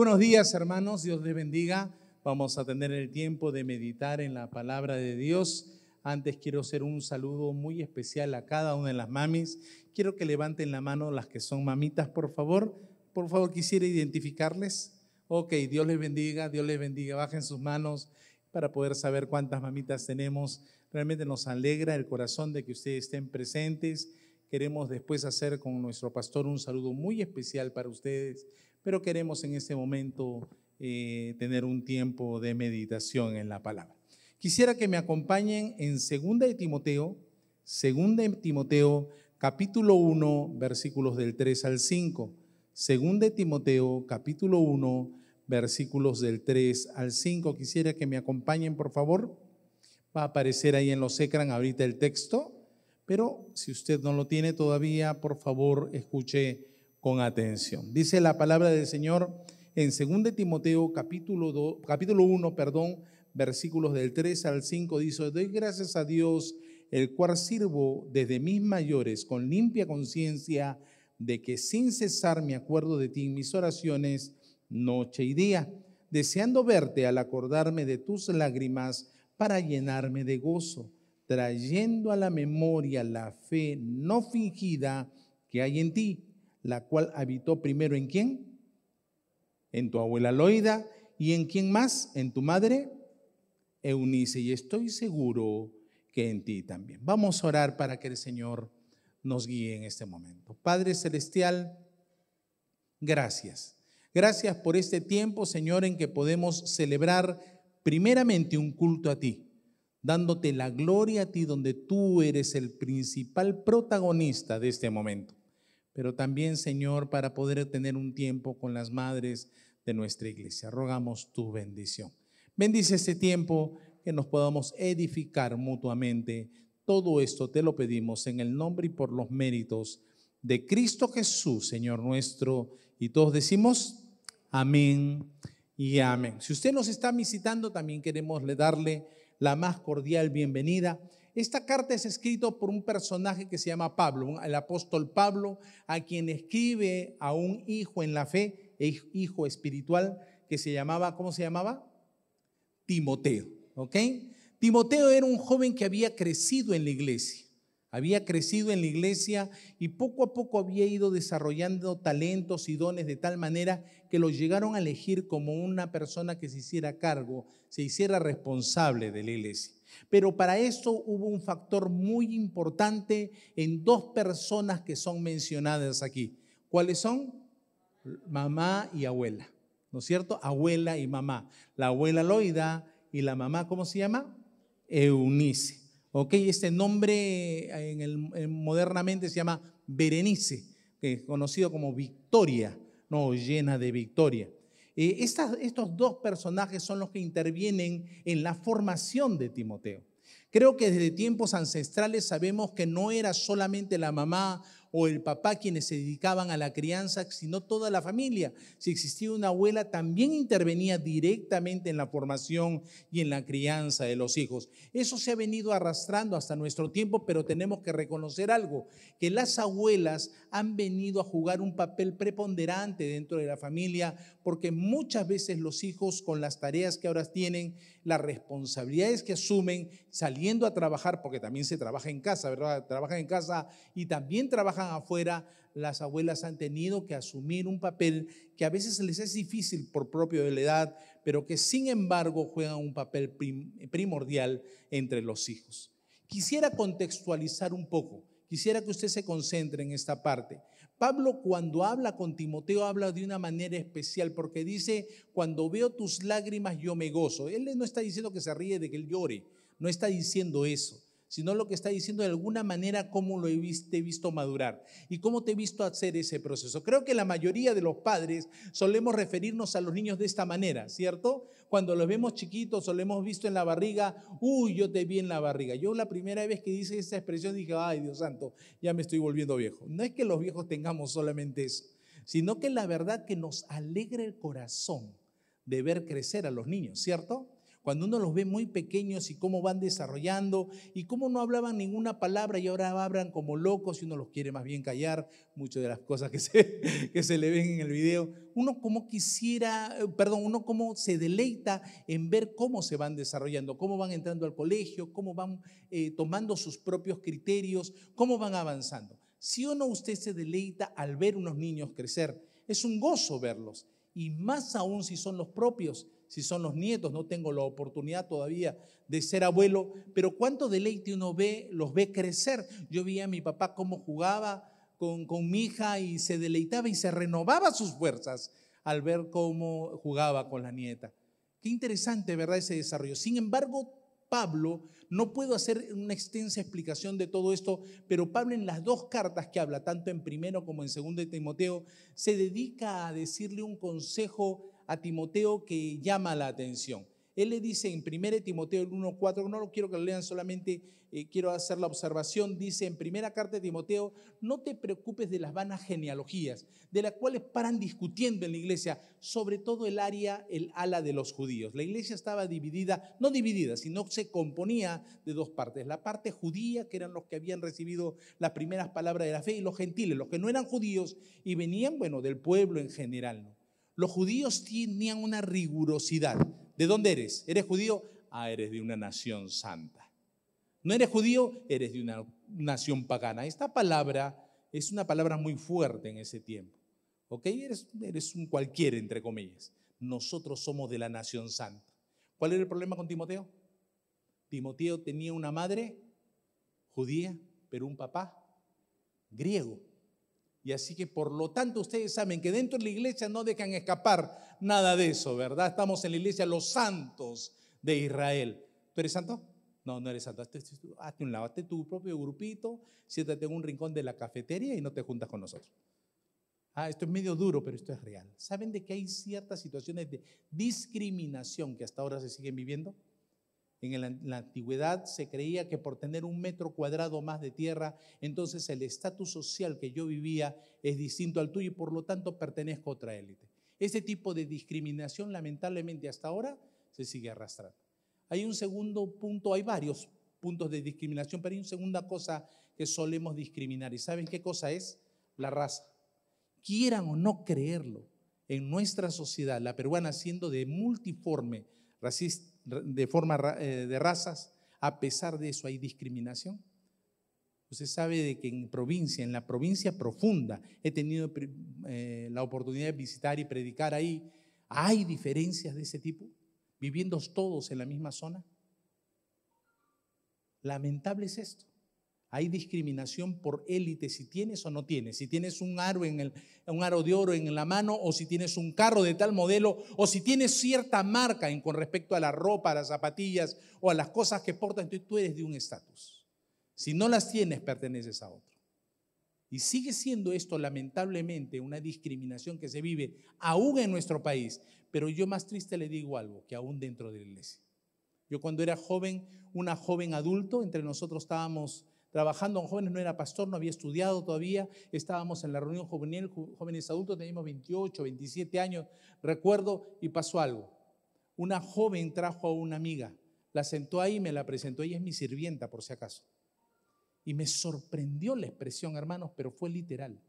buenos días, hermanos. Dios les bendiga. Vamos a tener el tiempo de meditar en la palabra de Dios. Antes quiero hacer un saludo muy especial a cada una de las mamis. Quiero que levanten la mano las que son mamitas, por favor. Por favor, quisiera identificarles. Ok, Dios les bendiga, Dios les bendiga. Bajen sus manos para poder saber cuántas mamitas tenemos. Realmente nos alegra el corazón de que ustedes estén presentes. Queremos después hacer con nuestro pastor un saludo muy especial para ustedes, pero queremos en este momento eh, tener un tiempo de meditación en la palabra. Quisiera que me acompañen en 2 de Timoteo, 2 de Timoteo, capítulo 1, versículos del 3 al 5. 2 de Timoteo, capítulo 1, versículos del 3 al 5. Quisiera que me acompañen, por favor. Va a aparecer ahí en los ecran ahorita el texto, pero si usted no lo tiene todavía, por favor, escuche con atención. Dice la palabra del Señor en 2 Timoteo capítulo, 2, capítulo 1, perdón, versículos del 3 al 5, dice, doy gracias a Dios, el cual sirvo desde mis mayores con limpia conciencia de que sin cesar me acuerdo de ti en mis oraciones noche y día, deseando verte al acordarme de tus lágrimas para llenarme de gozo, trayendo a la memoria la fe no fingida que hay en ti, la cual habitó primero en quién? En tu abuela Loida y en quién más? En tu madre Eunice. Y estoy seguro que en ti también. Vamos a orar para que el Señor nos guíe en este momento. Padre Celestial, gracias. Gracias por este tiempo, Señor, en que podemos celebrar primeramente un culto a ti, dándote la gloria a ti donde tú eres el principal protagonista de este momento. Pero también, Señor, para poder tener un tiempo con las madres de nuestra iglesia. Rogamos tu bendición. Bendice este tiempo que nos podamos edificar mutuamente. Todo esto te lo pedimos en el nombre y por los méritos de Cristo Jesús, Señor nuestro. Y todos decimos, amén y amén. Si usted nos está visitando, también queremos darle la más cordial bienvenida. Esta carta es escrita por un personaje que se llama Pablo, el apóstol Pablo, a quien escribe a un hijo en la fe, hijo espiritual, que se llamaba, ¿cómo se llamaba? Timoteo, ¿ok? Timoteo era un joven que había crecido en la iglesia. Había crecido en la iglesia y poco a poco había ido desarrollando talentos y dones de tal manera que lo llegaron a elegir como una persona que se hiciera cargo, se hiciera responsable de la iglesia. Pero para esto hubo un factor muy importante en dos personas que son mencionadas aquí. ¿Cuáles son? Mamá y abuela. ¿No es cierto? Abuela y mamá. La abuela Loida y la mamá, ¿cómo se llama? Eunice. ¿Ok? Este nombre en el, modernamente se llama Berenice, que es conocido como Victoria, no llena de victoria. Eh, estos dos personajes son los que intervienen en la formación de Timoteo. Creo que desde tiempos ancestrales sabemos que no era solamente la mamá o el papá quienes se dedicaban a la crianza, sino toda la familia. Si existía una abuela, también intervenía directamente en la formación y en la crianza de los hijos. Eso se ha venido arrastrando hasta nuestro tiempo, pero tenemos que reconocer algo, que las abuelas han venido a jugar un papel preponderante dentro de la familia, porque muchas veces los hijos con las tareas que ahora tienen, las responsabilidades que asumen saliendo a trabajar, porque también se trabaja en casa, ¿verdad? Trabajan en casa y también trabajan afuera, las abuelas han tenido que asumir un papel que a veces les es difícil por propio de la edad, pero que sin embargo juegan un papel primordial entre los hijos. Quisiera contextualizar un poco, quisiera que usted se concentre en esta parte. Pablo cuando habla con Timoteo habla de una manera especial porque dice, cuando veo tus lágrimas yo me gozo. Él no está diciendo que se ríe de que él llore, no está diciendo eso sino lo que está diciendo de alguna manera cómo lo he visto, madurar y cómo te he visto hacer ese proceso. Creo que la mayoría de los padres solemos referirnos a los niños de esta manera, ¿cierto? Cuando los vemos chiquitos o lo hemos visto en la barriga, uy, yo te vi en la barriga. Yo la primera vez que hice esa expresión dije, ay Dios santo, ya me estoy volviendo viejo. No es que los viejos tengamos solamente eso, sino que la verdad que nos alegra el corazón de ver crecer a los niños, ¿cierto? Cuando uno los ve muy pequeños y cómo van desarrollando y cómo no hablaban ninguna palabra y ahora hablan como locos y uno los quiere más bien callar, muchas de las cosas que se, que se le ven en el video, uno como quisiera, eh, perdón, uno como se deleita en ver cómo se van desarrollando, cómo van entrando al colegio, cómo van eh, tomando sus propios criterios, cómo van avanzando. Si o no usted se deleita al ver unos niños crecer, es un gozo verlos y más aún si son los propios si son los nietos, no tengo la oportunidad todavía de ser abuelo, pero cuánto deleite uno ve, los ve crecer. Yo vi a mi papá cómo jugaba con, con mi hija y se deleitaba y se renovaba sus fuerzas al ver cómo jugaba con la nieta. Qué interesante, ¿verdad? Ese desarrollo. Sin embargo, Pablo, no puedo hacer una extensa explicación de todo esto, pero Pablo en las dos cartas que habla, tanto en primero como en segundo de Timoteo, se dedica a decirle un consejo a Timoteo que llama la atención. Él le dice en 1 Timoteo 1.4, no lo quiero que lo lean solamente, eh, quiero hacer la observación, dice en primera carta de Timoteo, no te preocupes de las vanas genealogías, de las cuales paran discutiendo en la iglesia, sobre todo el área, el ala de los judíos. La iglesia estaba dividida, no dividida, sino se componía de dos partes. La parte judía, que eran los que habían recibido las primeras palabras de la fe, y los gentiles, los que no eran judíos y venían, bueno, del pueblo en general. ¿no? Los judíos tenían una rigurosidad. ¿De dónde eres? ¿Eres judío? Ah, eres de una nación santa. ¿No eres judío? Eres de una nación pagana. Esta palabra es una palabra muy fuerte en ese tiempo. ¿Ok? Eres, eres un cualquiera, entre comillas. Nosotros somos de la nación santa. ¿Cuál era el problema con Timoteo? Timoteo tenía una madre judía, pero un papá griego. Y así que por lo tanto ustedes saben que dentro de la iglesia no dejan escapar nada de eso, ¿verdad? Estamos en la iglesia los santos de Israel. ¿Tú eres santo? No, no eres santo. Hazte un lado, hazte tu propio grupito, siéntate en un rincón de la cafetería y no te juntas con nosotros. Ah, esto es medio duro, pero esto es real. ¿Saben de que hay ciertas situaciones de discriminación que hasta ahora se siguen viviendo? En la, antigüedad se creía que por tener un metro cuadrado más de tierra, entonces el estatus social que yo vivía es distinto al tuyo y por lo tanto pertenezco a otra élite. Ese tipo de discriminación lamentablemente hasta ahora se sigue arrastrando. Hay un segundo punto, hay varios puntos de discriminación, pero hay una segunda cosa que solemos discriminar. ¿Y saben qué cosa es? La raza. Quieran o no creerlo, en nuestra sociedad, la peruana siendo de multiforme, racista, de forma eh, de razas, a pesar de eso hay discriminación. Usted sabe de que en provincia, en la provincia profunda, he tenido eh, la oportunidad de visitar y predicar ahí. ¿Hay diferencias de ese tipo? ¿Viviendo todos en la misma zona? Lamentable es esto. Hay discriminación por élite si tienes o no tienes. Si tienes un aro, en el, aro de oro en la mano o si tienes un carro de tal modelo o si tienes cierta marca con respecto a la ropa, a las zapatillas o a las cosas que portas, entonces tú eres de un estatus. Si no las tienes, perteneces a otro. Y sigue siendo esto lamentablemente una discriminación que se vive aún en nuestro país. Pero yo más triste le digo algo, que aún dentro de la iglesia. Yo cuando era joven, una joven adulto, entre nosotros estábamos trabajando con jóvenes, no era pastor, no había estudiado todavía, estábamos en la reunión juvenil, jóvenes adultos, teníamos 28, 27 años, recuerdo, y pasó algo. Una joven trajo a una amiga, la sentó ahí me la presentó, ella es mi sirvienta por si acaso. Y me sorprendió la expresión, hermanos, pero fue literal.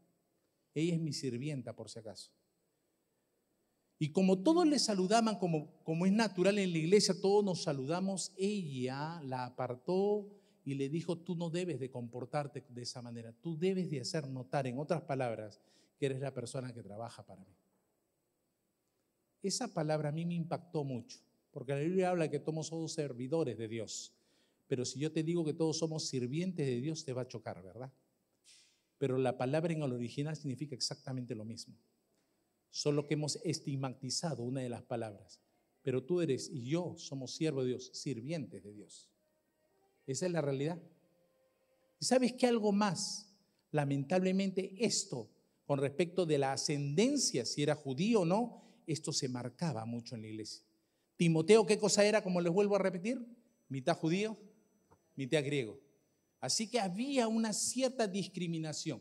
Ella es mi sirvienta por si acaso. Y como todos le saludaban, como, como es natural en la iglesia, todos nos saludamos, ella la apartó, y le dijo, tú no debes de comportarte de esa manera, tú debes de hacer notar, en otras palabras, que eres la persona que trabaja para mí. Esa palabra a mí me impactó mucho, porque la Biblia habla que todos somos servidores de Dios, pero si yo te digo que todos somos sirvientes de Dios, te va a chocar, ¿verdad? Pero la palabra en el original significa exactamente lo mismo, solo que hemos estigmatizado una de las palabras, pero tú eres y yo somos siervos de Dios, sirvientes de Dios. Esa es la realidad. ¿Y sabes qué algo más? Lamentablemente esto, con respecto de la ascendencia, si era judío o no, esto se marcaba mucho en la iglesia. Timoteo, ¿qué cosa era? Como les vuelvo a repetir, mitad judío, mitad griego. Así que había una cierta discriminación.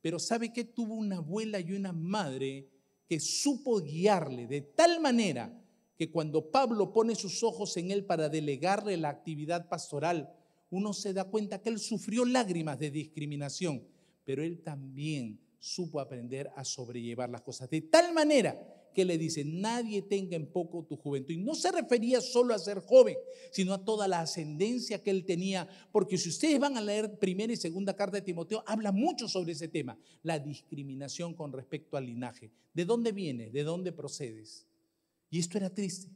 Pero ¿sabe qué? Tuvo una abuela y una madre que supo guiarle de tal manera que cuando Pablo pone sus ojos en él para delegarle la actividad pastoral, uno se da cuenta que él sufrió lágrimas de discriminación, pero él también supo aprender a sobrellevar las cosas. De tal manera que le dice, nadie tenga en poco tu juventud. Y no se refería solo a ser joven, sino a toda la ascendencia que él tenía, porque si ustedes van a leer primera y segunda carta de Timoteo, habla mucho sobre ese tema, la discriminación con respecto al linaje. ¿De dónde vienes? ¿De dónde procedes? Y esto era triste,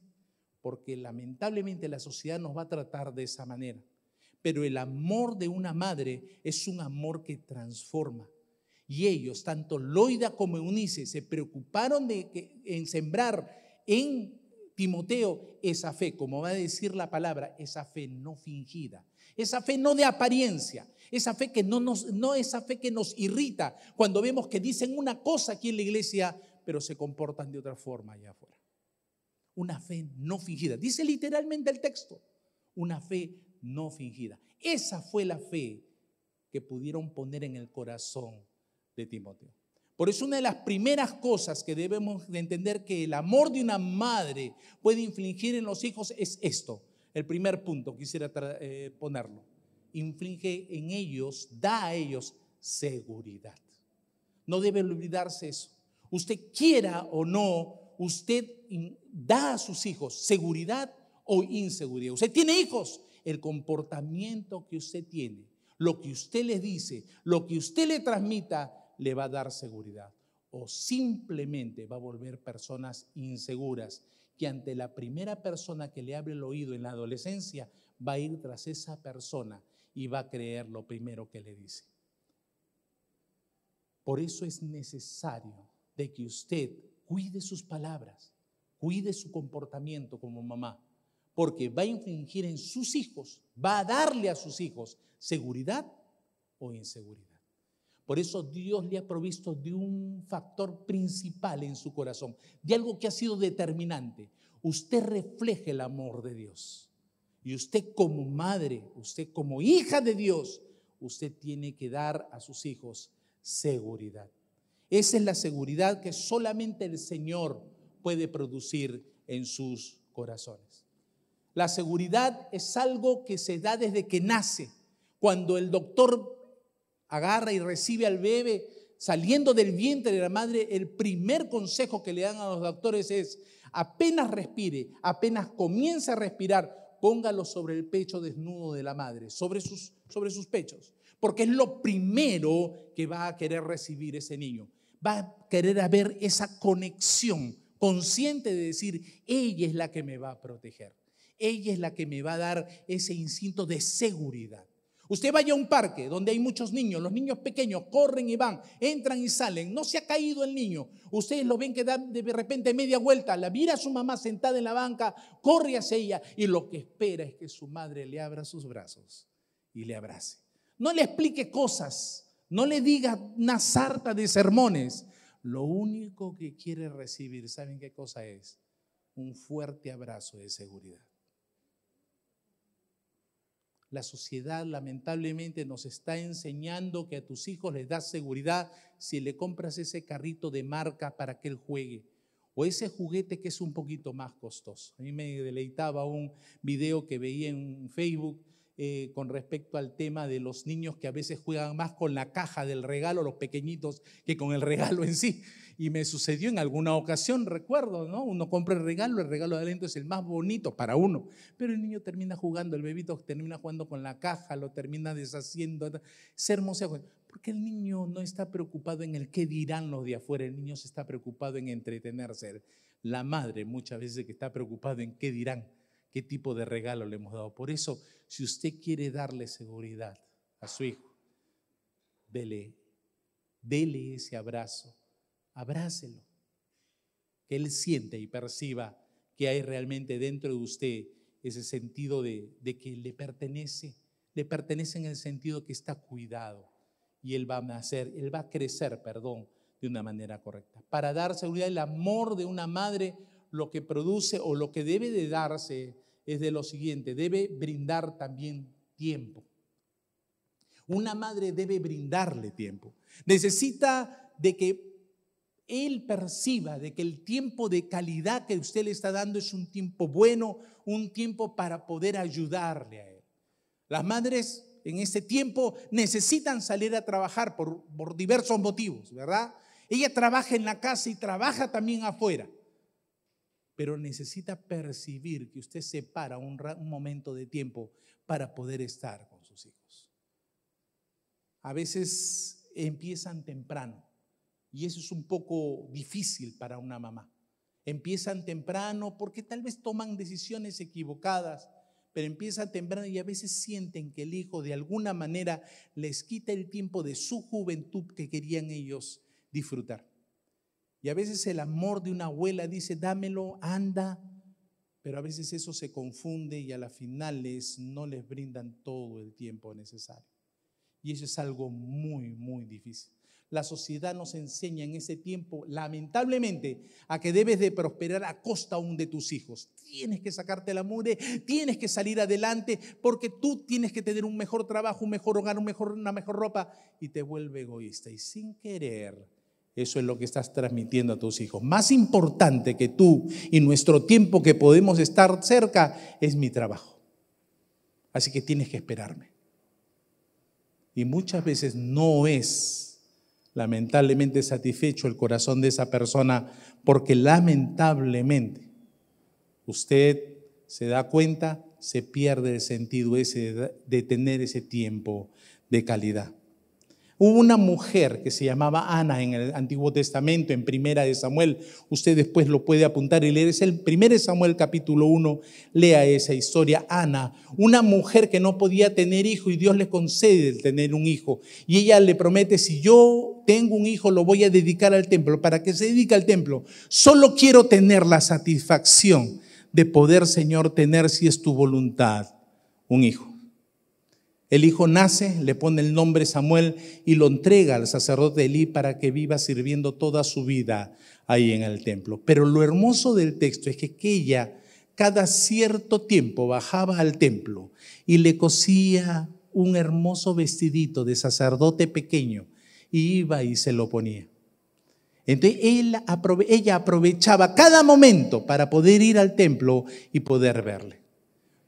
porque lamentablemente la sociedad nos va a tratar de esa manera. Pero el amor de una madre es un amor que transforma. Y ellos, tanto Loida como Eunice, se preocuparon de que, en sembrar en Timoteo esa fe, como va a decir la palabra, esa fe no fingida, esa fe no de apariencia, esa fe que no nos, no esa fe que nos irrita cuando vemos que dicen una cosa aquí en la iglesia, pero se comportan de otra forma allá afuera. Una fe no fingida. Dice literalmente el texto, una fe no fingida. Esa fue la fe que pudieron poner en el corazón de Timoteo. Por eso una de las primeras cosas que debemos de entender que el amor de una madre puede infligir en los hijos es esto. El primer punto quisiera eh, ponerlo. Inflige en ellos, da a ellos seguridad. No debe olvidarse eso. Usted quiera o no, usted da a sus hijos seguridad o inseguridad. Usted tiene hijos, el comportamiento que usted tiene, lo que usted le dice, lo que usted le transmita, le va a dar seguridad. O simplemente va a volver personas inseguras que ante la primera persona que le abre el oído en la adolescencia va a ir tras esa persona y va a creer lo primero que le dice. Por eso es necesario de que usted cuide sus palabras, cuide su comportamiento como mamá, porque va a infringir en sus hijos, va a darle a sus hijos seguridad o inseguridad. Por eso Dios le ha provisto de un factor principal en su corazón, de algo que ha sido determinante. Usted refleja el amor de Dios. Y usted como madre, usted como hija de Dios, usted tiene que dar a sus hijos seguridad. Esa es la seguridad que solamente el Señor puede producir en sus corazones. La seguridad es algo que se da desde que nace. Cuando el doctor agarra y recibe al bebé saliendo del vientre de la madre, el primer consejo que le dan a los doctores es, apenas respire, apenas comience a respirar, póngalo sobre el pecho desnudo de la madre, sobre sus, sobre sus pechos, porque es lo primero que va a querer recibir ese niño. Va a querer haber esa conexión consciente de decir, ella es la que me va a proteger, ella es la que me va a dar ese instinto de seguridad. Usted vaya a un parque donde hay muchos niños, los niños pequeños corren y van, entran y salen, no se ha caído el niño. Ustedes lo ven que da de repente media vuelta, la mira a su mamá sentada en la banca, corre hacia ella y lo que espera es que su madre le abra sus brazos y le abrace. No le explique cosas, no le diga una sarta de sermones. Lo único que quiere recibir, ¿saben qué cosa es? Un fuerte abrazo de seguridad. La sociedad lamentablemente nos está enseñando que a tus hijos les das seguridad si le compras ese carrito de marca para que él juegue o ese juguete que es un poquito más costoso. A mí me deleitaba un video que veía en Facebook eh, con respecto al tema de los niños que a veces juegan más con la caja del regalo, los pequeñitos, que con el regalo en sí. Y me sucedió en alguna ocasión, recuerdo, ¿no? Uno compra el regalo, el regalo de adentro es el más bonito para uno, pero el niño termina jugando, el bebito termina jugando con la caja, lo termina deshaciendo. Es hermoso, porque el niño no está preocupado en el qué dirán los de afuera, el niño se está preocupado en entretenerse. La madre muchas veces que está preocupado en qué dirán, qué tipo de regalo le hemos dado. Por eso, si usted quiere darle seguridad a su hijo, dele, dele ese abrazo abrácelo. Que Él siente y perciba que hay realmente dentro de usted ese sentido de, que le pertenece. Le pertenece en el sentido que está cuidado. Y Él va a nacer, Él va a crecer, perdón, de una manera correcta. Para dar seguridad, el amor de una madre lo que produce o lo que debe de darse es de lo siguiente, debe brindar también tiempo. Una madre debe brindarle tiempo. Necesita de que él perciba de que el tiempo de calidad que usted le está dando es un tiempo bueno, un tiempo para poder ayudarle a él. Las madres en este tiempo necesitan salir a trabajar por, por diversos motivos, ¿verdad? Ella trabaja en la casa y trabaja también afuera, pero necesita percibir que usted separa un, un momento de tiempo para poder estar con sus hijos. A veces empiezan temprano y eso es un poco difícil para una mamá. Empiezan temprano porque tal vez toman decisiones equivocadas, pero empiezan temprano y a veces sienten que el hijo de alguna manera les quita el tiempo de su juventud que querían ellos disfrutar. Y a veces el amor de una abuela dice, dámelo, anda, pero a veces eso se confunde y a las finales no les brindan todo el tiempo necesario. Y eso es algo muy, muy difícil la sociedad nos enseña en ese tiempo, lamentablemente, a que debes de prosperar a costa aún de tus hijos. Tienes que sacarte la mure, tienes que salir adelante, porque tú tienes que tener un mejor trabajo, un mejor hogar, un mejor, una mejor ropa, y te vuelve egoísta. Y sin querer, eso es lo que estás transmitiendo a tus hijos. Más importante que tú y nuestro tiempo que podemos estar cerca es mi trabajo. Así que tienes que esperarme. Y muchas veces no es lamentablemente satisfecho el corazón de esa persona porque lamentablemente usted se da cuenta, se pierde el sentido de tener ese tiempo de calidad. Hubo una mujer que se llamaba Ana en el Antiguo Testamento, en Primera de Samuel. Usted después lo puede apuntar y leer. Es el Primero de Samuel capítulo 1. Lea esa historia. Ana, una mujer que no podía tener hijo y Dios le concede el tener un hijo. Y ella le promete, si yo tengo un hijo, lo voy a dedicar al templo. ¿Para que se dedique al templo? Solo quiero tener la satisfacción de poder, Señor, tener, si es tu voluntad, un hijo. El hijo nace, le pone el nombre Samuel y lo entrega al sacerdote Elí para que viva sirviendo toda su vida ahí en el templo. Pero lo hermoso del texto es que ella cada cierto tiempo bajaba al templo y le cosía un hermoso vestidito de sacerdote pequeño y iba y se lo ponía. Entonces ella aprovechaba cada momento para poder ir al templo y poder verle,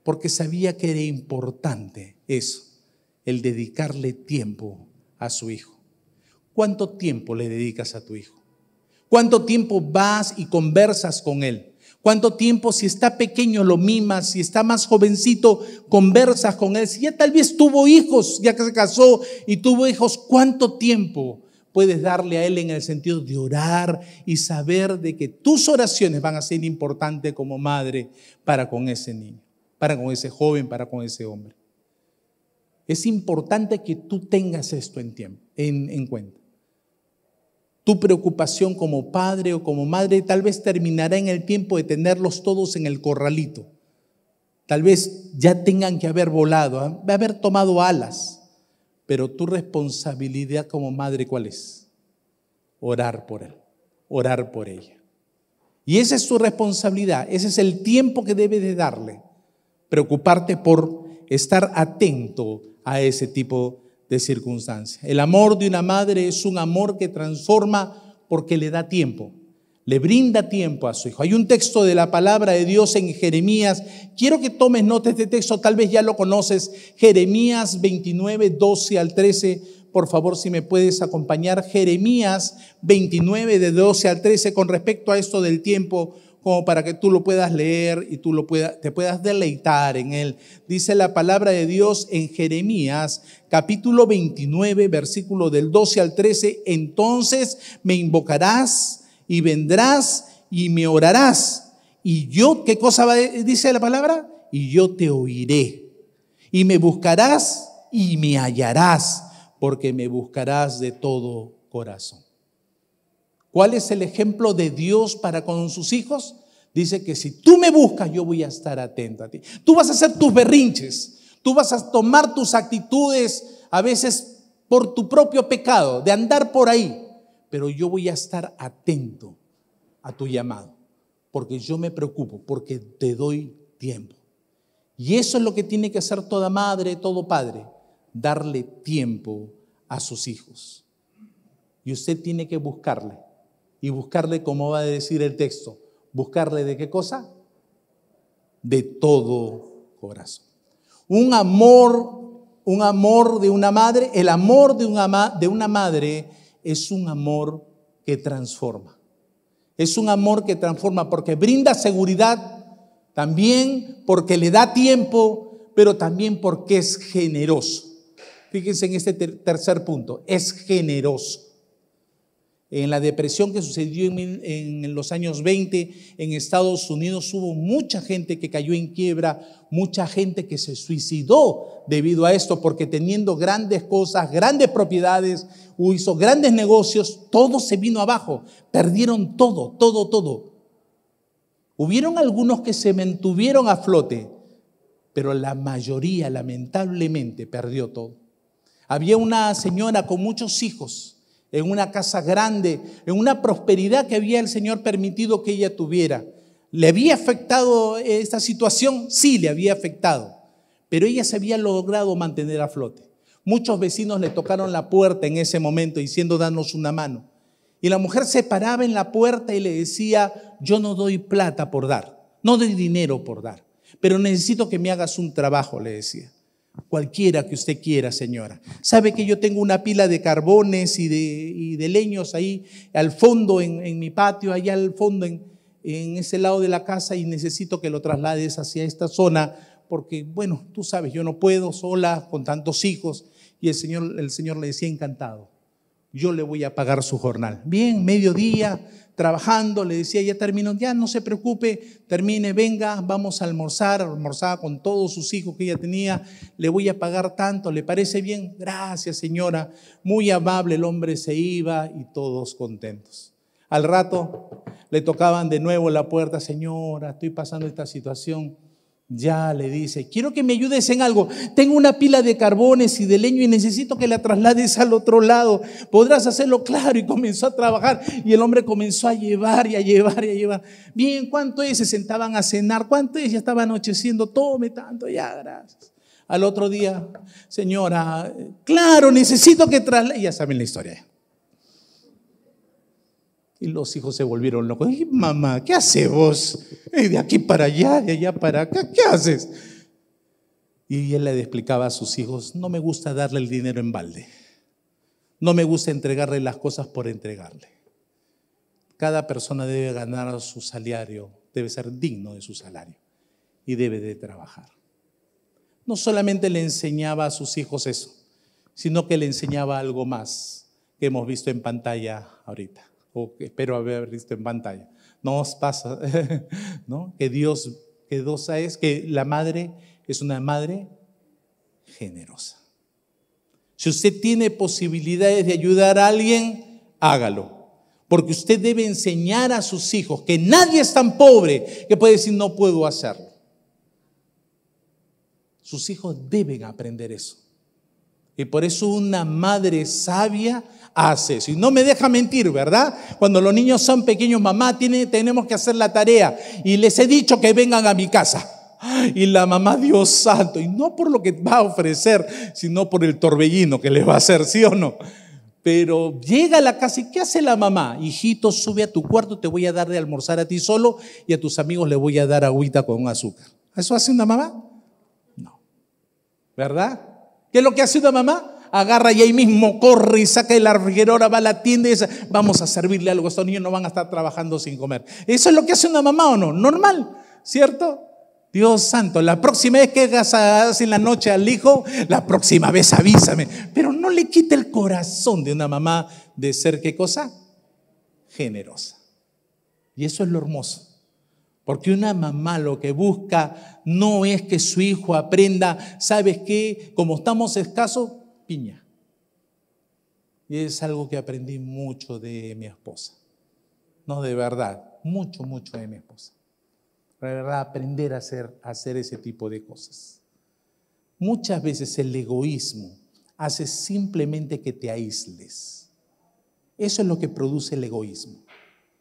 porque sabía que era importante eso el dedicarle tiempo a su hijo. ¿Cuánto tiempo le dedicas a tu hijo? ¿Cuánto tiempo vas y conversas con él? ¿Cuánto tiempo, si está pequeño, lo mimas? Si está más jovencito, conversas con él. Si ya tal vez tuvo hijos, ya que se casó y tuvo hijos, ¿cuánto tiempo puedes darle a él en el sentido de orar y saber de que tus oraciones van a ser importantes como madre para con ese niño, para con ese joven, para con ese hombre? Es importante que tú tengas esto en, tiempo, en, cuenta. Tu preocupación como padre o como madre tal vez terminará en el tiempo de tenerlos todos en el corralito. Tal vez ya tengan que haber volado, ¿ah? haber tomado alas. Pero tu responsabilidad como madre, ¿cuál es? Orar por él, orar por ella. Y esa es tu responsabilidad, ese es el tiempo que debes de darle. Preocuparte por estar atento a ese tipo de circunstancias. El amor de una madre es un amor que transforma porque le da tiempo, le brinda tiempo a su hijo. Hay un texto de la palabra de Dios en Jeremías. Quiero que tomes nota de este texto, tal vez ya lo conoces. Jeremías 29, 12 al 13. Por favor, si me puedes acompañar. Jeremías 29, de 12 al 13, con respecto a esto del tiempo como para que tú lo puedas leer y tú lo puedas, te puedas deleitar en él. Dice la palabra de Dios en Jeremías capítulo 29, versículo del 12 al 13, entonces me invocarás y vendrás y me orarás. Y yo, ¿qué cosa va, dice la palabra? Y yo te oiré. Y me buscarás y me hallarás, porque me buscarás de todo corazón. ¿Cuál es el ejemplo de Dios para con sus hijos? Dice que si tú me buscas, yo voy a estar atento a ti. Tú vas a hacer tus berrinches, tú vas a tomar tus actitudes a veces por tu propio pecado, de andar por ahí, pero yo voy a estar atento a tu llamado, porque yo me preocupo, porque te doy tiempo. Y eso es lo que tiene que hacer toda madre, todo padre, darle tiempo a sus hijos. Y usted tiene que buscarle y buscarle, como va a decir el texto, buscarle de qué cosa? De todo corazón. Un amor, un amor de una madre, el amor de una, de una madre es un amor que transforma. Es un amor que transforma porque brinda seguridad, también porque le da tiempo, pero también porque es generoso. Fíjense en este tercer punto, es generoso. En la depresión que sucedió en, los años 20 en Estados Unidos hubo mucha gente que cayó en quiebra, mucha gente que se suicidó debido a esto, porque teniendo grandes cosas, grandes propiedades, hizo grandes negocios, todo se vino abajo, perdieron todo, todo, todo. Hubieron algunos que se mantuvieron a flote, pero la mayoría lamentablemente perdió todo. Había una señora con muchos hijos en una casa grande, en una prosperidad que había el Señor permitido que ella tuviera. ¿Le había afectado esta situación? Sí, le había afectado, pero ella se había logrado mantener a flote. Muchos vecinos le tocaron la puerta en ese momento diciendo, danos una mano. Y la mujer se paraba en la puerta y le decía, yo no doy plata por dar, no doy dinero por dar, pero necesito que me hagas un trabajo, le decía. Cualquiera que usted quiera, señora. Sabe que yo tengo una pila de carbones y de, leños ahí al fondo en, mi patio, allá al fondo en, en ese lado de la casa y necesito que lo traslades hacia esta zona porque, bueno, tú sabes, yo no puedo sola con tantos hijos. Y el Señor, el Señor le decía encantado, yo le voy a pagar su jornal. Bien, mediodía, trabajando, le decía, ya terminó, ya no se preocupe, termine, venga, vamos a almorzar, almorzaba con todos sus hijos que ella tenía, le voy a pagar tanto, ¿le parece bien? Gracias señora, muy amable, el hombre se iba y todos contentos. Al rato le tocaban de nuevo la puerta, señora, estoy pasando esta situación ya le dice, quiero que me ayudes en algo. Tengo una pila de carbones y de leño y necesito que la traslades al otro lado. ¿Podrás hacerlo? Claro. Y comenzó a trabajar y el hombre comenzó a llevar y a llevar y a llevar. Bien, ¿cuánto es? Se sentaban a cenar. ¿Cuánto es? Ya estaba anocheciendo. Tome tanto, ya, gracias. Al otro día, señora, claro, necesito que traslade. Ya saben la historia. Y los hijos se volvieron locos. mamá, ¿qué haces vos? De aquí para allá, de allá para acá, ¿qué haces? Y él le explicaba a sus hijos, no me gusta darle el dinero en balde. No me gusta entregarle las cosas por entregarle. Cada persona debe ganar su salario, debe ser digno de su salario y debe de trabajar. No solamente le enseñaba a sus hijos eso, sino que le enseñaba algo más que hemos visto en pantalla ahorita o espero haber visto en pantalla. No os pasa, ¿no? Que Dios, que Dios es que la madre es una madre generosa. Si usted tiene posibilidades de ayudar a alguien, hágalo. Porque usted debe enseñar a sus hijos que nadie es tan pobre que puede decir no puedo hacerlo. Sus hijos deben aprender eso. Y por eso una madre sabia hace eso. Y no me deja mentir, ¿verdad? Cuando los niños son pequeños, mamá, tiene, tenemos que hacer la tarea. Y les he dicho que vengan a mi casa. Y la mamá, Dios santo, y no por lo que va a ofrecer, sino por el torbellino que le va a hacer, ¿sí o no? Pero llega a la casa y ¿qué hace la mamá? Hijito, sube a tu cuarto, te voy a dar de almorzar a ti solo y a tus amigos le voy a dar agüita con azúcar. ¿Eso hace una mamá? No. ¿Verdad? ¿Qué es lo que hace una mamá? Agarra y ahí mismo corre y saca el ahora va a la tienda y dice, vamos a servirle algo, estos niños no van a estar trabajando sin comer. ¿Eso es lo que hace una mamá o no? Normal, ¿cierto? Dios santo, la próxima vez que hagas en la noche al hijo, la próxima vez avísame. Pero no le quite el corazón de una mamá de ser qué cosa? Generosa. Y eso es lo hermoso. Porque una mamá lo que busca no es que su hijo aprenda, ¿sabes qué? Como estamos escasos, piña. Y es algo que aprendí mucho de mi esposa. No, de verdad, mucho, mucho de mi esposa. De verdad, aprender a hacer, a hacer ese tipo de cosas. Muchas veces el egoísmo hace simplemente que te aísles. Eso es lo que produce el egoísmo,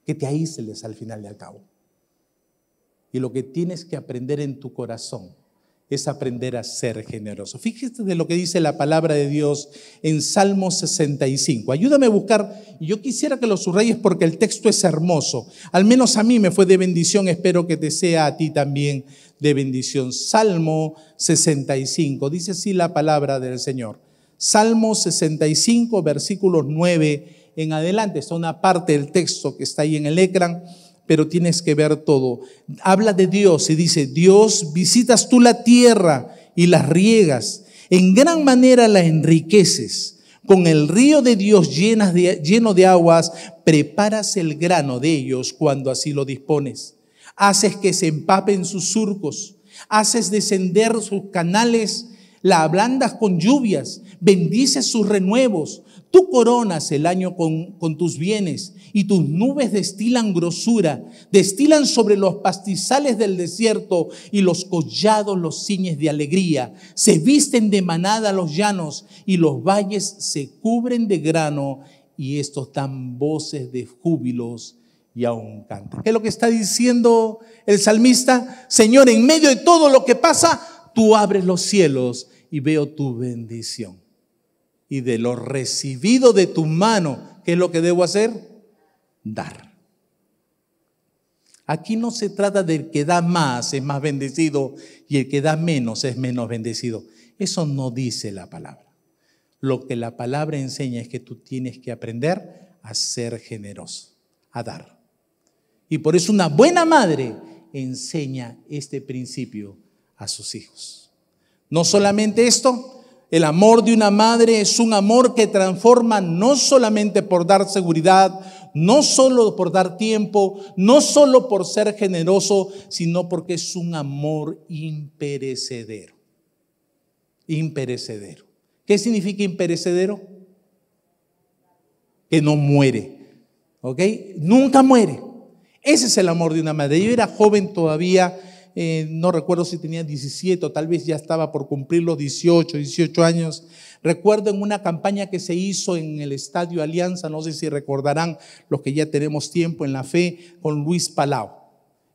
que te aísles al final y al cabo. Y lo que tienes que aprender en tu corazón es aprender a ser generoso. Fíjate de lo que dice la palabra de Dios en Salmo 65. Ayúdame a buscar, yo quisiera que lo subrayes porque el texto es hermoso. Al menos a mí me fue de bendición, espero que te sea a ti también de bendición. Salmo 65, dice así la palabra del Señor. Salmo 65, versículos 9 en adelante. Es una parte del texto que está ahí en el ecran pero tienes que ver todo. Habla de Dios y dice, Dios, visitas tú la tierra y las riegas, en gran manera la enriqueces. Con el río de Dios lleno de aguas, preparas el grano de ellos cuando así lo dispones. Haces que se empapen sus surcos, haces descender sus canales, la ablandas con lluvias, bendices sus renuevos. Tú coronas el año con, tus bienes y tus nubes destilan grosura, destilan sobre los pastizales del desierto y los collados los ciñes de alegría. Se visten de manada los llanos y los valles se cubren de grano y estos dan voces de júbilos y aún cantan. ¿Qué es lo que está diciendo el salmista? Señor, en medio de todo lo que pasa, tú abres los cielos y veo tu bendición. Y de lo recibido de tu mano, ¿qué es lo que debo hacer? dar. Aquí no se trata del que da más es más bendecido y el que da menos es menos bendecido. Eso no dice la palabra. Lo que la palabra enseña es que tú tienes que aprender a ser generoso, a dar. Y por eso una buena madre enseña este principio a sus hijos. No solamente esto, el amor de una madre es un amor que transforma no solamente por dar seguridad no solo por dar tiempo, no solo por ser generoso, sino porque es un amor imperecedero. Imperecedero. ¿Qué significa imperecedero? Que no muere. ¿Ok? Nunca muere. Ese es el amor de una madre. Yo era joven todavía, eh, no recuerdo si tenía 17 o tal vez ya estaba por cumplir los 18, 18 años. Recuerdo en una campaña que se hizo en el Estadio Alianza, no sé si recordarán los que ya tenemos tiempo en la fe, con Luis Palau,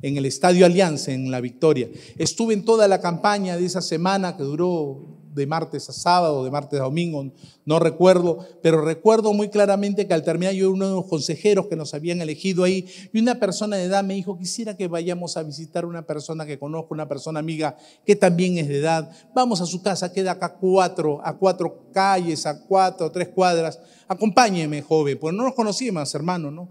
en el Estadio Alianza, en La Victoria. Estuve en toda la campaña de esa semana que duró de martes a sábado, de martes a domingo, no recuerdo, pero recuerdo muy claramente que al terminar yo uno de los consejeros que nos habían elegido ahí y una persona de edad me dijo, quisiera que vayamos a visitar una persona que conozco, una persona amiga que también es de edad, vamos a su casa, queda acá cuatro, a cuatro calles, a cuatro, tres cuadras, acompáñeme joven, pues no nos conocíamos hermano, ¿no?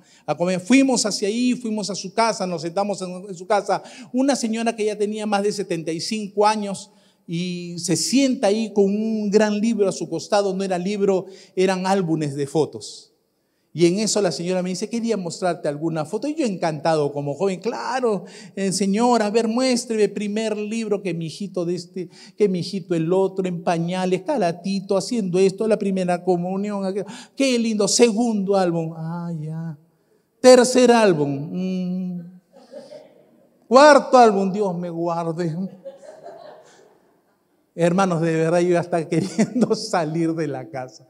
Fuimos hacia ahí, fuimos a su casa, nos sentamos en su casa, una señora que ya tenía más de 75 años, y se sienta ahí con un gran libro a su costado, no era libro, eran álbumes de fotos. Y en eso la señora me dice, quería mostrarte alguna foto. Y yo encantado como joven, claro, eh, señora, a ver, muéstreme primer libro que mi hijito de este, que mi hijito el otro, en pañales, calatito, haciendo esto, la primera comunión. Qué lindo, segundo álbum. Ah, ya. Tercer álbum. Mm. Cuarto álbum, Dios me guarde. Hermanos, de verdad yo ya estaba queriendo salir de la casa.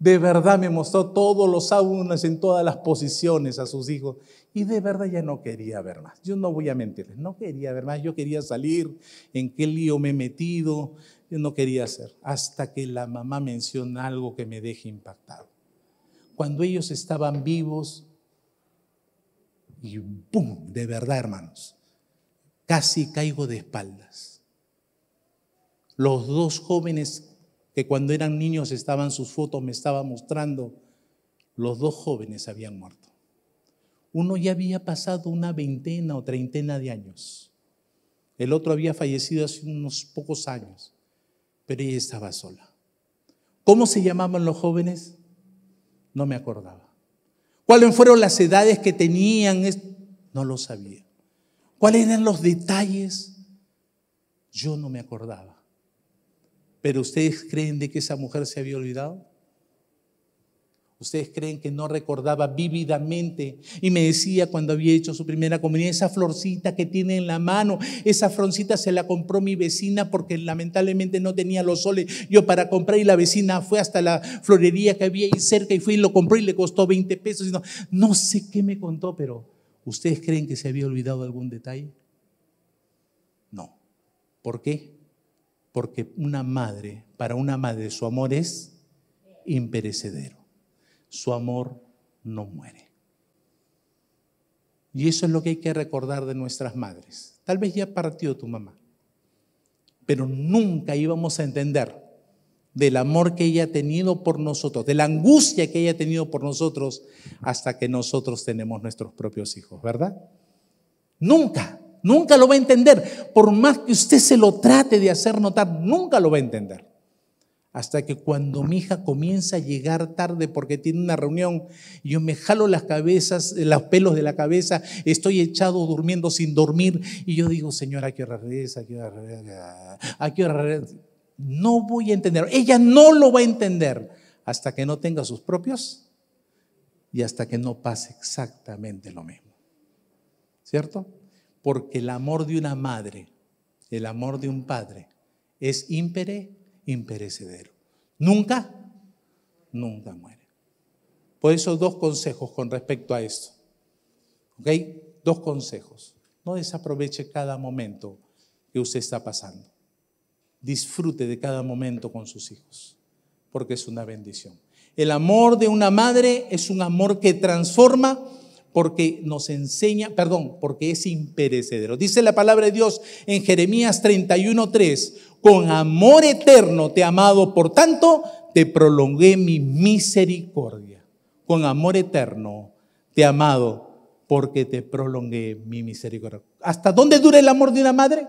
De verdad me mostró todos los álbumes en todas las posiciones a sus hijos. Y de verdad ya no quería ver más. Yo no voy a mentirles, no quería ver más. Yo quería salir, en qué lío me he metido. Yo no quería hacer. Hasta que la mamá menciona algo que me deje impactado. Cuando ellos estaban vivos, y ¡pum! De verdad, hermanos, casi caigo de espaldas los dos jóvenes que cuando eran niños estaban sus fotos, me estaba mostrando, los dos jóvenes habían muerto. Uno ya había pasado una veintena o treintena de años. El otro había fallecido hace unos pocos años, pero ella estaba sola. ¿Cómo se llamaban los jóvenes? No me acordaba. ¿Cuáles fueron las edades que tenían? No lo sabía. ¿Cuáles eran los detalles? Yo no me acordaba. Pero ustedes creen de que esa mujer se había olvidado? Ustedes creen que no recordaba vívidamente y me decía cuando había hecho su primera comunión, esa florcita que tiene en la mano, esa florcita se la compró mi vecina porque lamentablemente no tenía los soles yo para comprar y la vecina fue hasta la florería que había ahí cerca y fue y lo compró y le costó 20 pesos. Y no, no sé qué me contó, pero ¿ustedes creen que se había olvidado algún detalle? No. ¿Por qué? Porque una madre, para una madre, su amor es imperecedero. Su amor no muere. Y eso es lo que hay que recordar de nuestras madres. Tal vez ya partió tu mamá, pero nunca íbamos a entender del amor que ella ha tenido por nosotros, de la angustia que ella ha tenido por nosotros, hasta que nosotros tenemos nuestros propios hijos, ¿verdad? Nunca, nunca lo va a entender. Por más que usted se lo trate de hacer notar, nunca lo va a entender hasta que cuando mi hija comienza a llegar tarde porque tiene una reunión, yo me jalo las cabezas, los pelos de la cabeza, estoy echado durmiendo sin dormir y yo digo, Señora, ¿a qué hora regresa? ¿A qué hora regresa? ¿A qué hora regresa? No voy a entender, ella no lo va a entender hasta que no tenga sus propios y hasta que no pase exactamente lo mismo. ¿Cierto? Porque el amor de una madre, el amor de un padre es ímpere imperecedero. Nunca, nunca muere. Por eso dos consejos con respecto a esto. ¿Ok? Dos consejos. No desaproveche cada momento que usted está pasando. Disfrute de cada momento con sus hijos, porque es una bendición. El amor de una madre es un amor que transforma porque nos enseña, perdón, porque es imperecedero. Dice la palabra de Dios en Jeremías 31:3, con amor eterno te he amado, por tanto te prolongué mi misericordia. Con amor eterno te he amado porque te prolongué mi misericordia. ¿Hasta dónde dura el amor de una madre?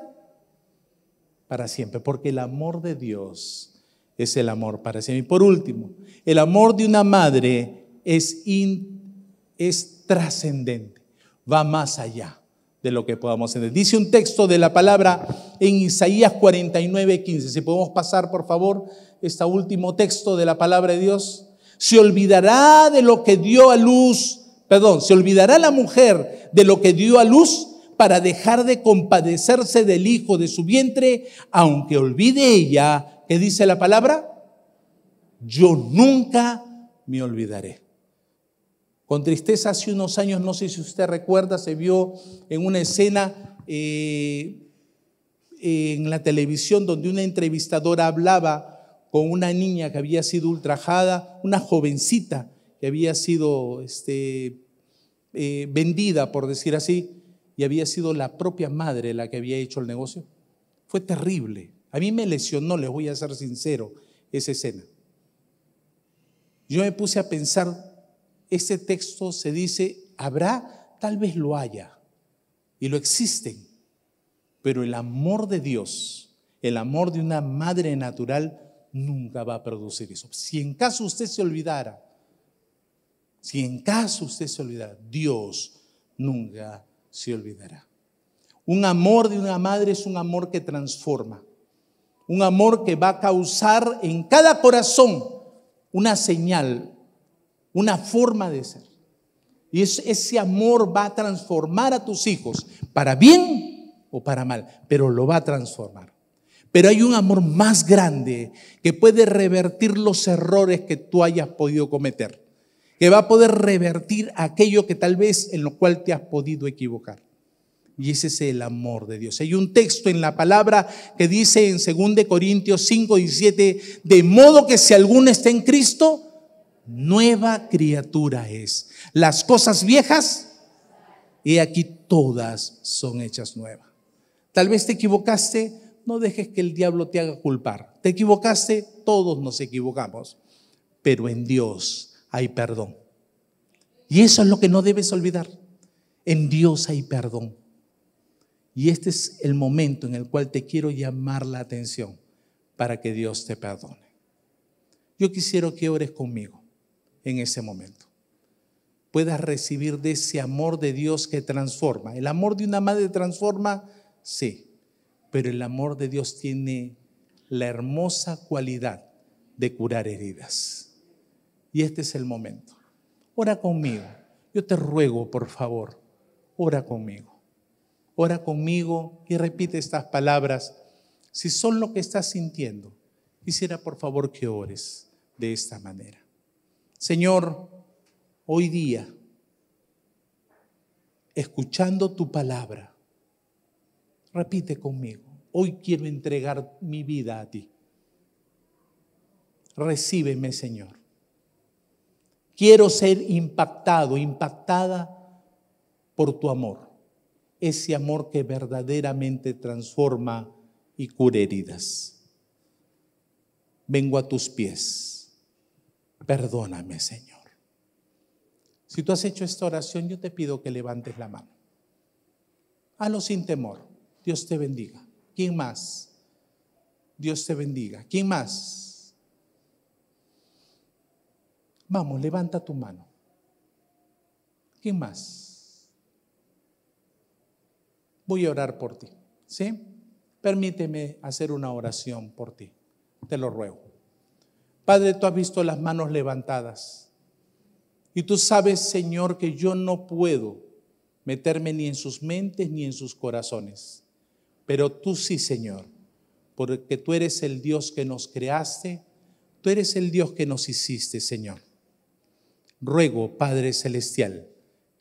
Para siempre, porque el amor de Dios es el amor para siempre. Y por último, el amor de una madre es, es trascendente, va más allá de lo que podamos entender. Dice un texto de la palabra en Isaías 49, 15. Si podemos pasar, por favor, este último texto de la palabra de Dios. Se olvidará de lo que dio a luz, perdón, se olvidará la mujer de lo que dio a luz para dejar de compadecerse del hijo de su vientre, aunque olvide ella, ¿qué dice la palabra? Yo nunca me olvidaré. Con tristeza hace unos años, no sé si usted recuerda, se vio en una escena eh, en la televisión donde una entrevistadora hablaba con una niña que había sido ultrajada, una jovencita que había sido este, eh, vendida, por decir así, y había sido la propia madre la que había hecho el negocio. Fue terrible. A mí me lesionó, les voy a ser sincero, esa escena. Yo me puse a pensar ese texto se dice, habrá, tal vez lo haya, y lo existen, pero el amor de Dios, el amor de una madre natural, nunca va a producir eso. Si en caso usted se olvidara, si en caso usted se olvidara, Dios nunca se olvidará. Un amor de una madre es un amor que transforma, un amor que va a causar en cada corazón una señal, una forma de ser. Y ese amor va a transformar a tus hijos, para bien o para mal, pero lo va a transformar. Pero hay un amor más grande que puede revertir los errores que tú hayas podido cometer, que va a poder revertir aquello que tal vez en lo cual te has podido equivocar. Y ese es el amor de Dios. Hay un texto en la palabra que dice en 2 Corintios 5, 17, de modo que si alguno está en Cristo, nueva criatura es. Las cosas viejas, y aquí todas son hechas nuevas. Tal vez te equivocaste, no dejes que el diablo te haga culpar. Te equivocaste, todos nos equivocamos, pero en Dios hay perdón. Y eso es lo que no debes olvidar. En Dios hay perdón. Y este es el momento en el cual te quiero llamar la atención para que Dios te perdone. Yo quisiera que ores conmigo en ese momento. Puedas recibir de ese amor de Dios que transforma. El amor de una madre transforma, sí, pero el amor de Dios tiene la hermosa cualidad de curar heridas. Y este es el momento. Ora conmigo. Yo te ruego, por favor, ora conmigo. Ora conmigo y repite estas palabras. Si son lo que estás sintiendo, quisiera por favor que ores de esta manera. Señor, hoy día, escuchando tu palabra, repite conmigo, hoy quiero entregar mi vida a ti. Recíbeme, Señor. Quiero ser impactado, impactada por tu amor. Ese amor que verdaderamente transforma y cura heridas. Vengo a tus pies. Perdóname, Señor. Si tú has hecho esta oración, yo te pido que levantes la mano. Hazlo sin temor. Dios te bendiga. ¿Quién más? Dios te bendiga. ¿Quién más? Vamos, levanta tu mano. ¿Quién más? Voy a orar por ti. ¿Sí? Permíteme hacer una oración por ti. Te lo ruego. Padre, tú has visto las manos levantadas. Y tú sabes, Señor, que yo no puedo meterme ni en sus mentes ni en sus corazones. Pero tú sí, Señor, porque tú eres el Dios que nos creaste, tú eres el Dios que nos hiciste, Señor. Ruego, Padre Celestial,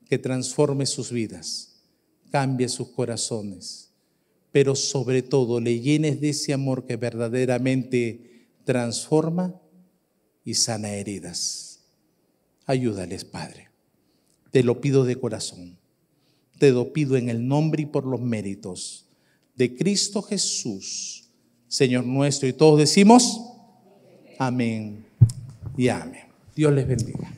que transforme sus vidas, cambie sus corazones, pero sobre todo le llenes de ese amor que verdaderamente transforma y sana heridas. Ayúdales, Padre. Te lo pido de corazón. Te lo pido en el nombre y por los méritos de Cristo Jesús, Señor nuestro. Y todos decimos, amén y amén. Dios les bendiga.